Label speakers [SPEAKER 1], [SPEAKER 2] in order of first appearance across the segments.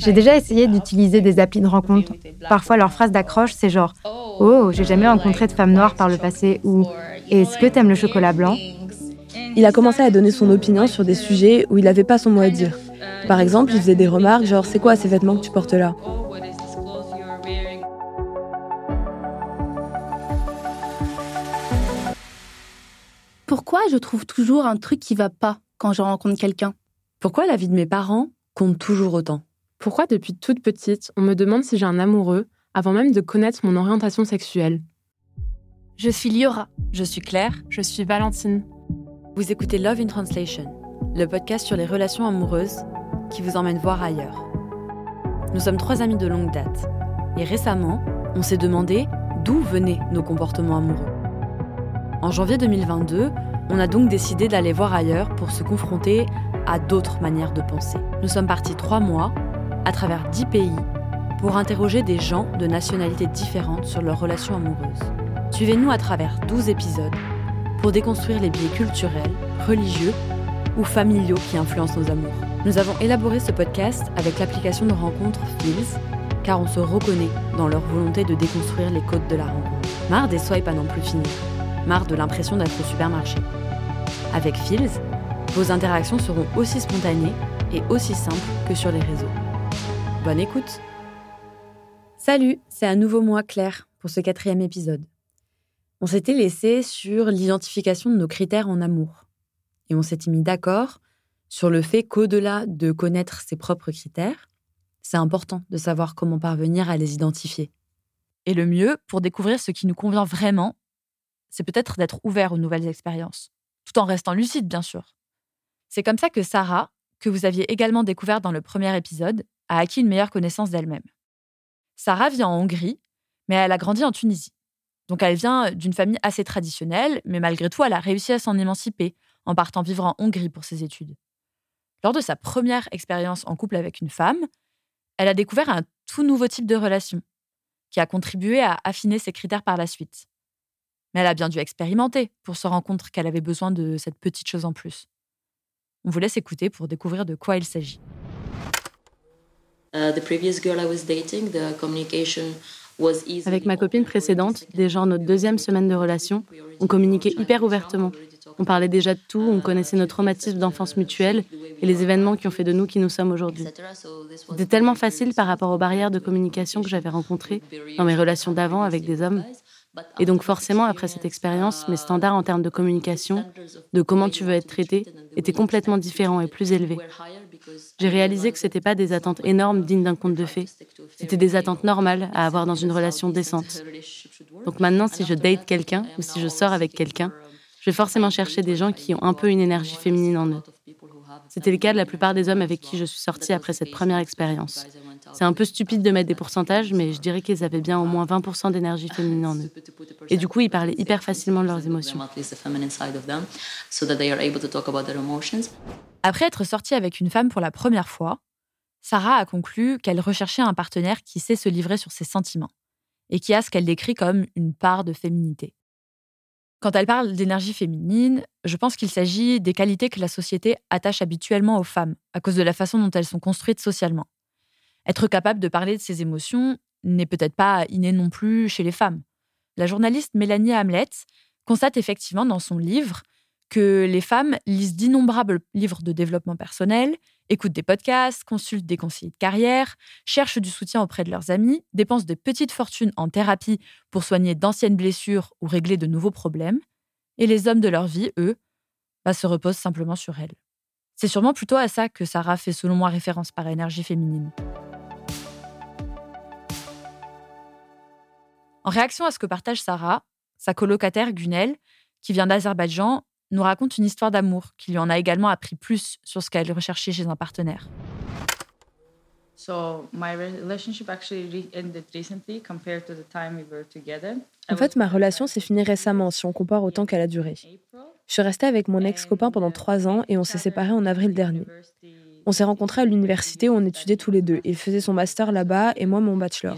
[SPEAKER 1] J'ai déjà essayé d'utiliser des applis de rencontre. Parfois, leur phrase d'accroche, c'est genre Oh, j'ai jamais rencontré de femme noire par le passé ou Est-ce que t'aimes le chocolat blanc?
[SPEAKER 2] Il a commencé à donner son opinion sur des sujets où il n'avait pas son mot à dire. Par exemple, il faisait des remarques genre C'est quoi ces vêtements que tu portes là?
[SPEAKER 3] Pourquoi je trouve toujours un truc qui va pas quand je rencontre quelqu'un?
[SPEAKER 4] Pourquoi la vie de mes parents compte toujours autant?
[SPEAKER 5] Pourquoi depuis toute petite, on me demande si j'ai un amoureux avant même de connaître mon orientation sexuelle?
[SPEAKER 3] Je suis Liora.
[SPEAKER 6] Je suis Claire.
[SPEAKER 5] Je suis Valentine.
[SPEAKER 4] Vous écoutez Love in Translation, le podcast sur les relations amoureuses qui vous emmène voir ailleurs. Nous sommes trois amis de longue date. Et récemment, on s'est demandé d'où venaient nos comportements amoureux. En janvier 2022, on a donc décidé d'aller voir ailleurs pour se confronter à d'autres manières de penser. Nous sommes partis trois mois, à travers dix pays, pour interroger des gens de nationalités différentes sur leurs relations amoureuses. Suivez-nous à travers 12 épisodes pour déconstruire les biais culturels, religieux ou familiaux qui influencent nos amours. Nous avons élaboré ce podcast avec l'application de rencontre Feels, car on se reconnaît dans leur volonté de déconstruire les codes de la rencontre. Marre des swipes à n'en plus finir marre de l'impression d'être au supermarché. Avec Fields, vos interactions seront aussi spontanées et aussi simples que sur les réseaux. Bonne écoute Salut, c'est à nouveau moi Claire pour ce quatrième épisode. On s'était laissé sur l'identification de nos critères en amour. Et on s'était mis d'accord sur le fait qu'au-delà de connaître ses propres critères, c'est important de savoir comment parvenir à les identifier.
[SPEAKER 6] Et le mieux, pour découvrir ce qui nous convient vraiment, c'est peut-être d'être ouvert aux nouvelles expériences, tout en restant lucide, bien sûr. C'est comme ça que Sarah, que vous aviez également découvert dans le premier épisode, a acquis une meilleure connaissance d'elle-même. Sarah vit en Hongrie, mais elle a grandi en Tunisie. Donc elle vient d'une famille assez traditionnelle, mais malgré tout, elle a réussi à s'en émanciper en partant vivre en Hongrie pour ses études. Lors de sa première expérience en couple avec une femme, elle a découvert un tout nouveau type de relation, qui a contribué à affiner ses critères par la suite. Mais elle a bien dû expérimenter pour se rendre compte qu'elle avait besoin de cette petite chose en plus. On vous laisse écouter pour découvrir de quoi il s'agit.
[SPEAKER 1] Uh, Avec ma copine précédente, déjà en notre deuxième semaine de relation, on communiquait hyper ouvertement. On parlait déjà de tout, on connaissait nos traumatismes d'enfance mutuelle et les événements qui ont fait de nous qui nous sommes aujourd'hui. C'était tellement facile par rapport aux barrières de communication que j'avais rencontrées dans mes relations d'avant avec des hommes et donc forcément, après cette expérience, mes standards en termes de communication, de comment tu veux être traité, étaient complètement différents et plus élevés. J'ai réalisé que ce n'était pas des attentes énormes dignes d'un conte de fées, c'était des attentes normales à avoir dans une relation décente. Donc maintenant, si je date quelqu'un ou si je sors avec quelqu'un, je vais forcément chercher des gens qui ont un peu une énergie féminine en eux. C'était le cas de la plupart des hommes avec qui je suis sortie après cette première expérience. C'est un peu stupide de mettre des pourcentages, mais je dirais qu'ils avaient bien au moins 20% d'énergie féminine en eux. Et du coup, ils parlaient hyper facilement de leurs émotions.
[SPEAKER 6] Après être sortie avec une femme pour la première fois, Sarah a conclu qu'elle recherchait un partenaire qui sait se livrer sur ses sentiments et qui a ce qu'elle décrit comme une part de féminité. Quand elle parle d'énergie féminine, je pense qu'il s'agit des qualités que la société attache habituellement aux femmes, à cause de la façon dont elles sont construites socialement. Être capable de parler de ses émotions n'est peut-être pas inné non plus chez les femmes. La journaliste Mélanie Hamlet constate effectivement dans son livre que les femmes lisent d'innombrables livres de développement personnel, écoutent des podcasts, consultent des conseillers de carrière, cherchent du soutien auprès de leurs amis, dépensent de petites fortunes en thérapie pour soigner d'anciennes blessures ou régler de nouveaux problèmes, et les hommes de leur vie, eux, bah, se reposent simplement sur elles. C'est sûrement plutôt à ça que Sarah fait selon moi référence par énergie féminine. En réaction à ce que partage Sarah, sa colocataire Gunel, qui vient d'Azerbaïdjan, nous raconte une histoire d'amour qui lui en a également appris plus sur ce qu'elle recherchait chez un partenaire.
[SPEAKER 2] En fait, ma relation s'est finie récemment si on compare au temps qu'elle a duré. Je suis restée avec mon ex-copain pendant trois ans et on s'est séparés en avril dernier. On s'est rencontrés à l'université où on étudiait tous les deux. Il faisait son master là-bas et moi mon bachelor.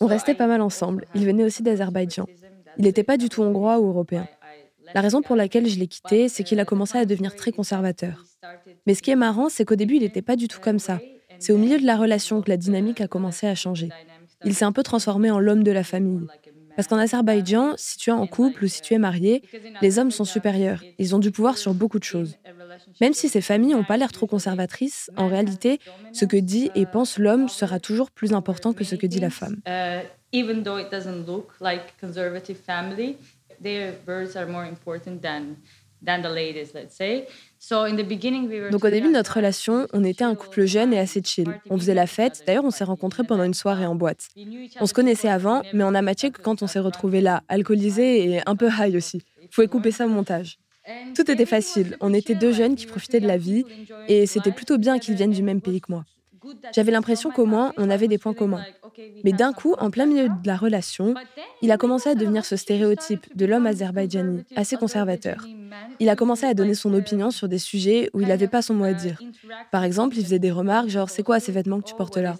[SPEAKER 2] On restait pas mal ensemble. Il venait aussi d'Azerbaïdjan. Il n'était pas du tout hongrois ou européen. La raison pour laquelle je l'ai quitté, c'est qu'il a commencé à devenir très conservateur. Mais ce qui est marrant, c'est qu'au début, il n'était pas du tout comme ça. C'est au milieu de la relation que la dynamique a commencé à changer. Il s'est un peu transformé en l'homme de la famille. Parce qu'en Azerbaïdjan, si tu es en couple ou si tu es marié, les hommes sont supérieurs. Ils ont du pouvoir sur beaucoup de choses. Même si ces familles n'ont pas l'air trop conservatrices, en réalité, ce que dit et pense l'homme sera toujours plus important que ce que dit la femme. Donc au début de notre relation, on était un couple jeune et assez chill. On faisait la fête. D'ailleurs, on s'est rencontrés pendant une soirée en boîte. On se connaissait avant, mais on a matché que quand on s'est retrouvés là, alcoolisés et un peu high aussi. Vous pouvez couper ça au montage. Tout était facile. On était deux jeunes qui profitaient de la vie et c'était plutôt bien qu'ils viennent du même pays que moi. J'avais l'impression qu'au moins on avait des points communs. Mais d'un coup, en plein milieu de la relation, il a commencé à devenir ce stéréotype de l'homme azerbaïdjani, assez conservateur. Il a commencé à donner son opinion sur des sujets où il n'avait pas son mot à dire. Par exemple, il faisait des remarques genre C'est quoi ces vêtements que tu portes là?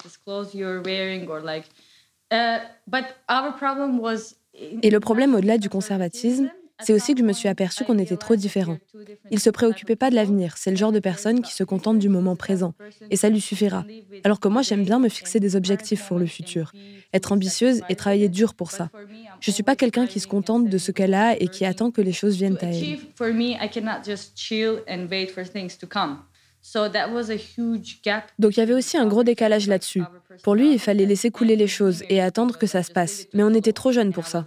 [SPEAKER 2] Et le problème au-delà du conservatisme, c'est aussi que je me suis aperçue qu'on était trop différents. Il se préoccupait pas de l'avenir, c'est le genre de personne qui se contente du moment présent, et ça lui suffira. Alors que moi, j'aime bien me fixer des objectifs pour le futur, être ambitieuse et travailler dur pour ça. Je suis pas quelqu'un qui se contente de ce qu'elle a et qui attend que les choses viennent à elle. Donc il y avait aussi un gros décalage là-dessus. Pour lui, il fallait laisser couler les choses et attendre que ça se passe. Mais on était trop jeunes pour ça.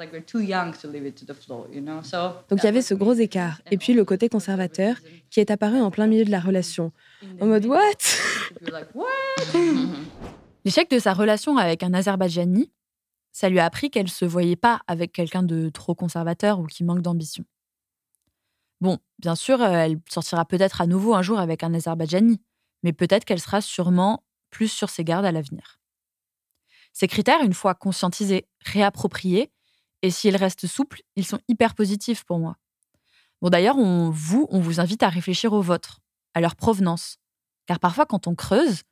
[SPEAKER 2] Donc il y avait ce gros écart. Et puis le côté conservateur qui est apparu en plein milieu de la relation. En mode What?
[SPEAKER 6] L'échec de sa relation avec un Azerbaïdjani, ça lui a appris qu'elle ne se voyait pas avec quelqu'un de trop conservateur ou qui manque d'ambition. Bon, bien sûr, euh, elle sortira peut-être à nouveau un jour avec un Azerbaïdjani, mais peut-être qu'elle sera sûrement plus sur ses gardes à l'avenir. Ces critères, une fois conscientisés, réappropriés, et s'ils restent souples, ils sont hyper positifs pour moi. Bon, d'ailleurs, on, vous, on vous invite à réfléchir aux vôtres, à leur provenance. Car parfois, quand on creuse,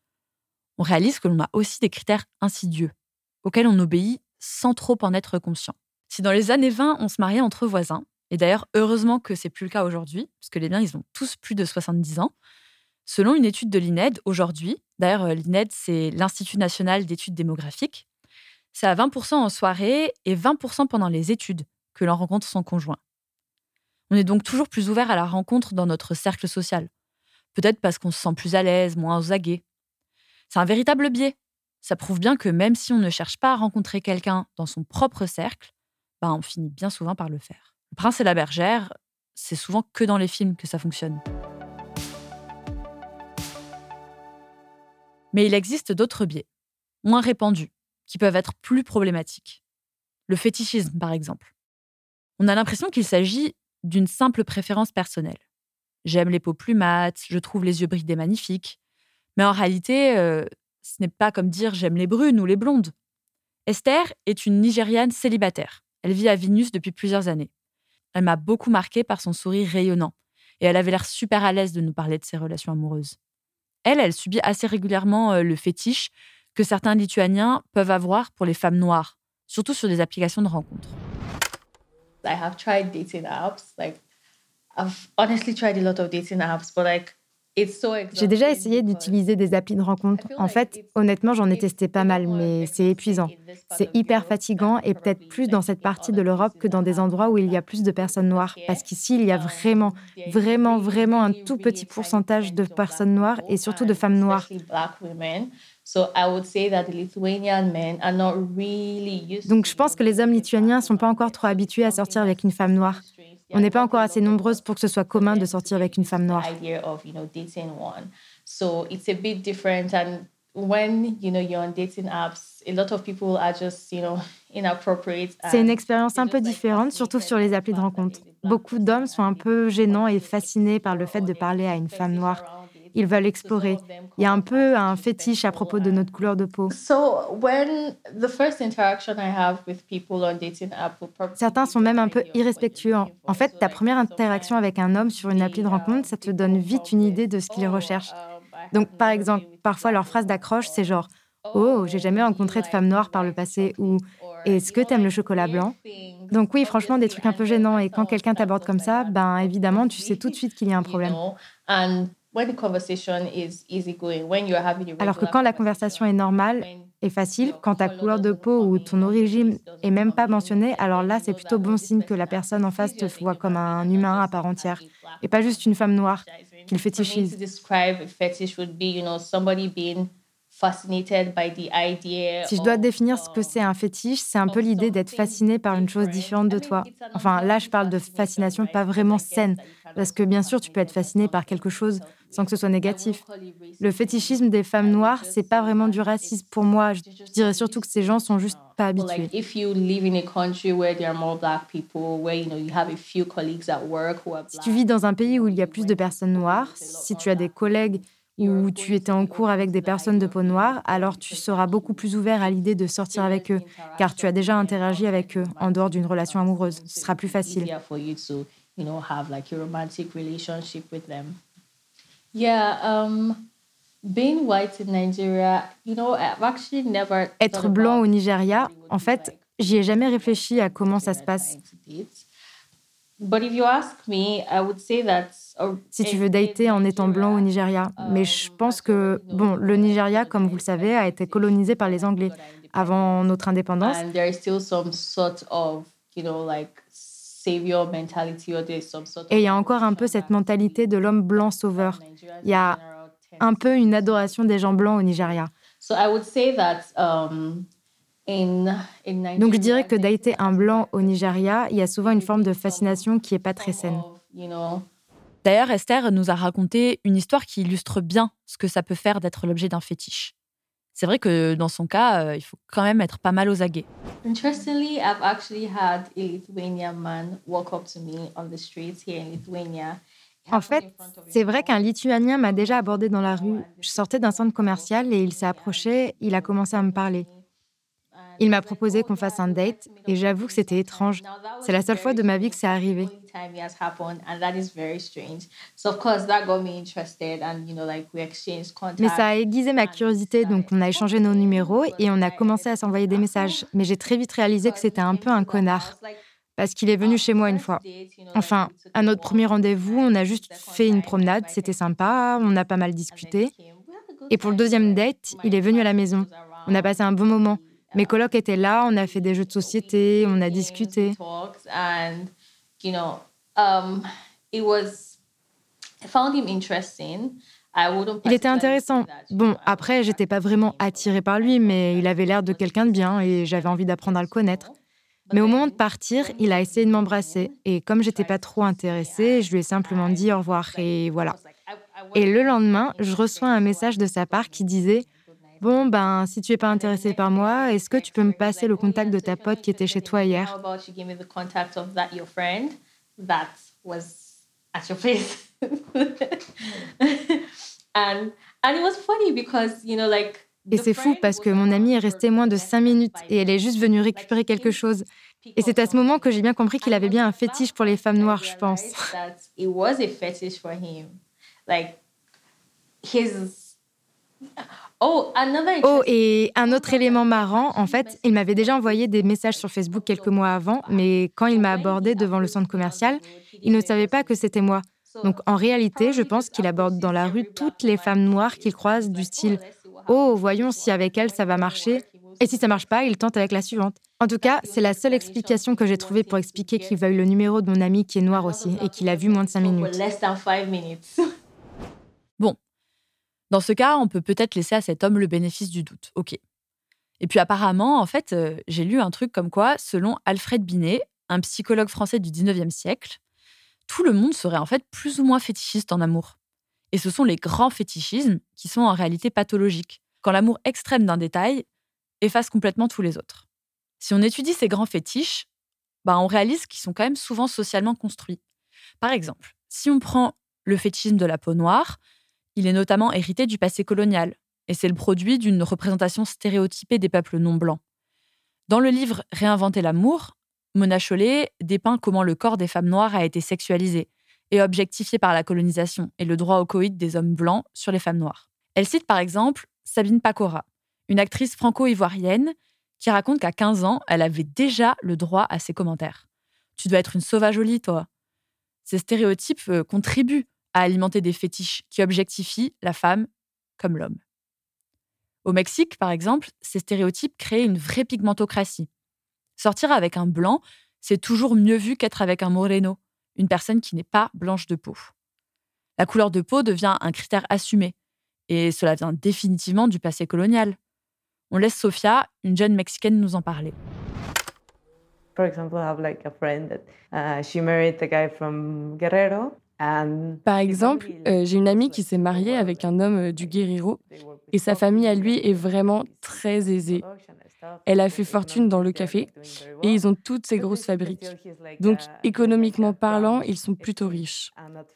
[SPEAKER 6] on réalise que l'on a aussi des critères insidieux, auxquels on obéit sans trop en être conscient. Si dans les années 20, on se mariait entre voisins, et d'ailleurs, heureusement que c'est plus le cas aujourd'hui, puisque les biens, ils ont tous plus de 70 ans. Selon une étude de l'INED, aujourd'hui, d'ailleurs, euh, l'INED, c'est l'Institut national d'études démographiques, c'est à 20% en soirée et 20% pendant les études que l'on rencontre son conjoint. On est donc toujours plus ouvert à la rencontre dans notre cercle social. Peut-être parce qu'on se sent plus à l'aise, moins aux aguets. C'est un véritable biais. Ça prouve bien que même si on ne cherche pas à rencontrer quelqu'un dans son propre cercle, ben on finit bien souvent par le faire. Prince et la bergère, c'est souvent que dans les films que ça fonctionne. Mais il existe d'autres biais, moins répandus, qui peuvent être plus problématiques. Le fétichisme, par exemple. On a l'impression qu'il s'agit d'une simple préférence personnelle. J'aime les peaux plus mates, je trouve les yeux bridés magnifiques. Mais en réalité, euh, ce n'est pas comme dire j'aime les brunes ou les blondes. Esther est une Nigériane célibataire. Elle vit à Vinus depuis plusieurs années. Elle m'a beaucoup marqué par son sourire rayonnant, et elle avait l'air super à l'aise de nous parler de ses relations amoureuses. Elle, elle subit assez régulièrement euh, le fétiche que certains Lituaniens peuvent avoir pour les femmes noires, surtout sur des applications de rencontres.
[SPEAKER 7] I have tried dating apps. Like, I've honestly tried a lot of dating apps, but like,
[SPEAKER 8] j'ai déjà essayé d'utiliser des applis de rencontre. En fait, honnêtement, j'en ai testé pas mal, mais c'est épuisant. C'est hyper fatigant et peut-être plus dans cette partie de l'Europe que dans des endroits où il y a plus de personnes noires. Parce qu'ici, il y a vraiment, vraiment, vraiment un tout petit pourcentage de personnes noires et surtout de femmes noires. Donc je pense que les hommes lituaniens ne sont pas encore trop habitués à sortir avec une femme noire. On n'est pas encore assez nombreuses pour que ce soit commun de sortir avec une femme noire. C'est une expérience un peu différente, surtout sur les applis de rencontre. Beaucoup d'hommes sont un peu gênants et fascinés par le fait de parler à une femme noire ils veulent explorer. Il y a un peu un fétiche à propos de notre couleur de peau. Certains sont même un peu irrespectueux. En fait, ta première interaction avec un homme sur une appli de rencontre, ça te donne vite une idée de ce qu'il recherche. Donc, par exemple, parfois leur phrase d'accroche, c'est genre Oh, j'ai jamais rencontré de femme noire par le passé ou Est-ce que tu aimes le chocolat blanc? Donc oui, franchement, des trucs un peu gênants. Et quand quelqu'un t'aborde comme ça, ben évidemment, tu sais tout de suite qu'il y a un problème. Alors que quand la conversation est normale et facile, quand ta couleur de peau ou ton origine est même pas mentionnée, alors là, c'est plutôt bon signe que la personne en face te voit comme un humain à part entière et pas juste une femme noire qu'il fétichise. Si je dois définir ce que c'est un fétiche, c'est un peu l'idée d'être fasciné par une chose différente de toi. Enfin, là, je parle de fascination pas vraiment saine, parce que bien sûr, tu peux être fasciné par quelque chose sans que ce soit négatif. Le fétichisme des femmes noires, c'est pas vraiment du racisme pour moi. Je dirais surtout que ces gens sont juste pas habitués. Si tu vis dans un pays où il y a plus de personnes noires, si tu as des collègues où tu étais en cours avec des personnes de peau noire, alors tu seras beaucoup plus ouvert à l'idée de sortir avec eux, car tu as déjà interagi avec eux en dehors d'une relation amoureuse. Ce sera plus facile. Être blanc au Nigeria, en fait, j'y ai jamais réfléchi à comment ça se passe. Si tu veux dater en étant blanc au Nigeria. Mais je pense que, bon, le Nigeria, comme vous le savez, a été colonisé par les Anglais avant notre indépendance. Et il y a encore un peu cette mentalité de l'homme blanc sauveur. Il y a un peu une adoration des gens blancs au Nigeria. Donc je dirais que dater un blanc au Nigeria, il y a souvent une forme de fascination qui n'est pas très saine.
[SPEAKER 6] D'ailleurs, Esther nous a raconté une histoire qui illustre bien ce que ça peut faire d'être l'objet d'un fétiche. C'est vrai que dans son cas, euh, il faut quand même être pas mal aux aguets. Interestingly, I've actually had a Lithuanian man walk up to me on the streets here in Lithuania.
[SPEAKER 8] En fait, c'est vrai qu'un Lituanien m'a déjà abordé dans la rue. Je sortais d'un centre commercial et il s'est approché, il a commencé à me parler. Il m'a proposé qu'on fasse un date et j'avoue que c'était étrange. C'est la seule fois de ma vie que c'est arrivé. Mais ça a aiguisé ma curiosité, donc on a échangé nos numéros et on a commencé à s'envoyer des messages. Mais j'ai très vite réalisé que c'était un peu un connard. Parce qu'il est venu chez moi une fois. Enfin, à notre premier rendez-vous, on a juste fait une promenade, c'était sympa, on a pas mal discuté. Et pour le deuxième date, il est venu à la maison. On a passé un bon moment. Mes colocs étaient là, on a fait des jeux de société, on a discuté. Il était intéressant. Bon, après, j'étais pas vraiment attirée par lui, mais il avait l'air de quelqu'un de bien et j'avais envie d'apprendre à le connaître. Mais au moment de partir, il a essayé de m'embrasser et comme j'étais pas trop intéressée, je lui ai simplement dit au revoir et voilà. Et le lendemain, je reçois un message de sa part qui disait Bon, ben, si tu n'es pas intéressé par moi, est-ce que tu peux me passer le contact de ta pote qui était chez toi hier? Et c'est fou parce que mon amie est restée moins de cinq minutes et elle est juste venue récupérer quelque chose. Et c'est à ce moment que j'ai bien compris qu'il avait bien un fétiche pour les femmes noires, je pense. Oh, oh, et un autre élément marrant, en fait, il m'avait déjà envoyé des messages sur Facebook quelques mois avant, mais quand il m'a abordé devant le centre commercial, il ne savait pas que c'était moi. Donc en réalité, je pense qu'il aborde dans la rue toutes les femmes noires qu'il croise du style Oh, voyons si avec elle ça va marcher. Et si ça marche pas, il tente avec la suivante. En tout cas, c'est la seule explication que j'ai trouvée pour expliquer qu'il veuille le numéro de mon ami qui est noir aussi et qu'il a vu moins de 5 minutes.
[SPEAKER 6] Bon, dans ce cas, on peut peut-être laisser à cet homme le bénéfice du doute. Ok. Et puis apparemment, en fait, euh, j'ai lu un truc comme quoi, selon Alfred Binet, un psychologue français du 19e siècle, tout le monde serait en fait plus ou moins fétichiste en amour. Et ce sont les grands fétichismes qui sont en réalité pathologiques, quand l'amour extrême d'un détail efface complètement tous les autres. Si on étudie ces grands fétiches, bah on réalise qu'ils sont quand même souvent socialement construits. Par exemple, si on prend le fétichisme de la peau noire, il est notamment hérité du passé colonial, et c'est le produit d'une représentation stéréotypée des peuples non blancs. Dans le livre Réinventer l'amour, Mona Chollet dépeint comment le corps des femmes noires a été sexualisé et objectifié par la colonisation et le droit au coït des hommes blancs sur les femmes noires. Elle cite par exemple Sabine Pacora, une actrice franco-ivoirienne qui raconte qu'à 15 ans, elle avait déjà le droit à ses commentaires. Tu dois être une sauvage au toi. Ces stéréotypes euh, contribuent à alimenter des fétiches qui objectifient la femme comme l'homme. Au Mexique, par exemple, ces stéréotypes créent une vraie pigmentocratie. Sortir avec un blanc, c'est toujours mieux vu qu'être avec un moreno, une personne qui n'est pas blanche de peau. La couleur de peau devient un critère assumé, et cela vient définitivement du passé colonial. On laisse Sofia, une jeune mexicaine, nous en parler.
[SPEAKER 9] Par exemple,
[SPEAKER 10] euh, j'ai une amie qui s'est mariée avec un homme euh, du Guerrero et sa famille à lui est vraiment très aisée. Elle a fait fortune dans le café et ils ont toutes ces grosses fabriques. Donc économiquement parlant, ils sont plutôt riches.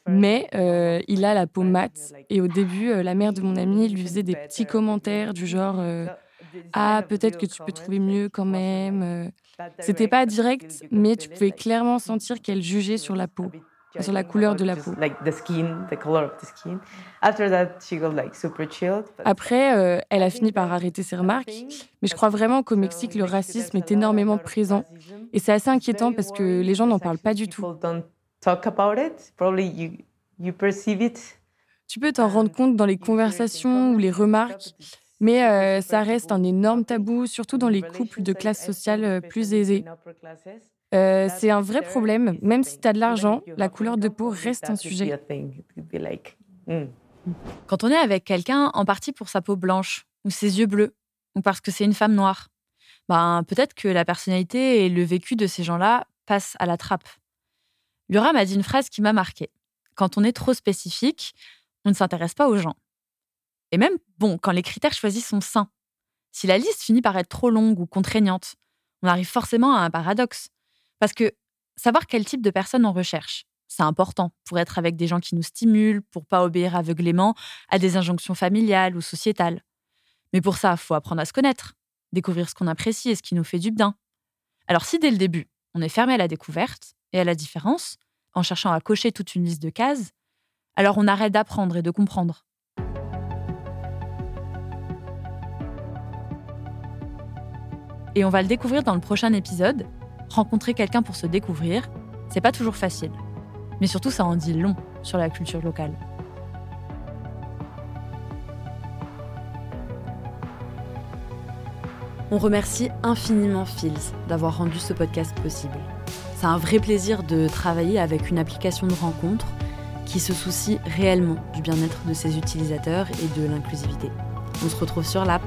[SPEAKER 10] Mais euh, il a la peau mate et au début, la mère de mon amie lui faisait des petits commentaires du genre Ah, peut-être que tu peux trouver mieux quand même. C'était pas direct, mais tu pouvais clairement sentir qu'elle jugeait sur la peau sur la couleur de la peau. Après, euh, elle a fini par arrêter ses remarques, mais je crois vraiment qu'au Mexique, le racisme est énormément présent. Et c'est assez inquiétant parce que les gens n'en parlent pas du tout. Tu peux t'en rendre compte dans les conversations ou les remarques, mais euh, ça reste un énorme tabou, surtout dans les couples de classe sociale euh, plus aisée. Euh, c'est un vrai problème. Même si tu as de l'argent, la couleur de peau reste un sujet.
[SPEAKER 6] Hmm. Quand on est avec quelqu'un, en partie pour sa peau blanche, ou ses yeux bleus, ou parce que c'est une femme noire, ben, peut-être que la personnalité et le vécu de ces gens-là passent à la trappe. Lura m'a dit une phrase qui m'a marquée. Quand on est trop spécifique, on ne s'intéresse pas aux gens. Et même, bon, quand les critères choisis sont sains. Si la liste finit par être trop longue ou contraignante, on arrive forcément à un paradoxe. Parce que savoir quel type de personne on recherche, c'est important pour être avec des gens qui nous stimulent, pour pas obéir aveuglément à des injonctions familiales ou sociétales. Mais pour ça, faut apprendre à se connaître, découvrir ce qu'on apprécie et ce qui nous fait du bien. Alors si dès le début, on est fermé à la découverte et à la différence, en cherchant à cocher toute une liste de cases, alors on arrête d'apprendre et de comprendre. Et on va le découvrir dans le prochain épisode, rencontrer quelqu'un pour se découvrir, c'est pas toujours facile. Mais surtout, ça en dit long sur la culture locale. On remercie infiniment Fils d'avoir rendu ce podcast possible. C'est un vrai plaisir de travailler avec une application de rencontre qui se soucie réellement du bien-être de ses utilisateurs et de l'inclusivité. On se retrouve sur l'app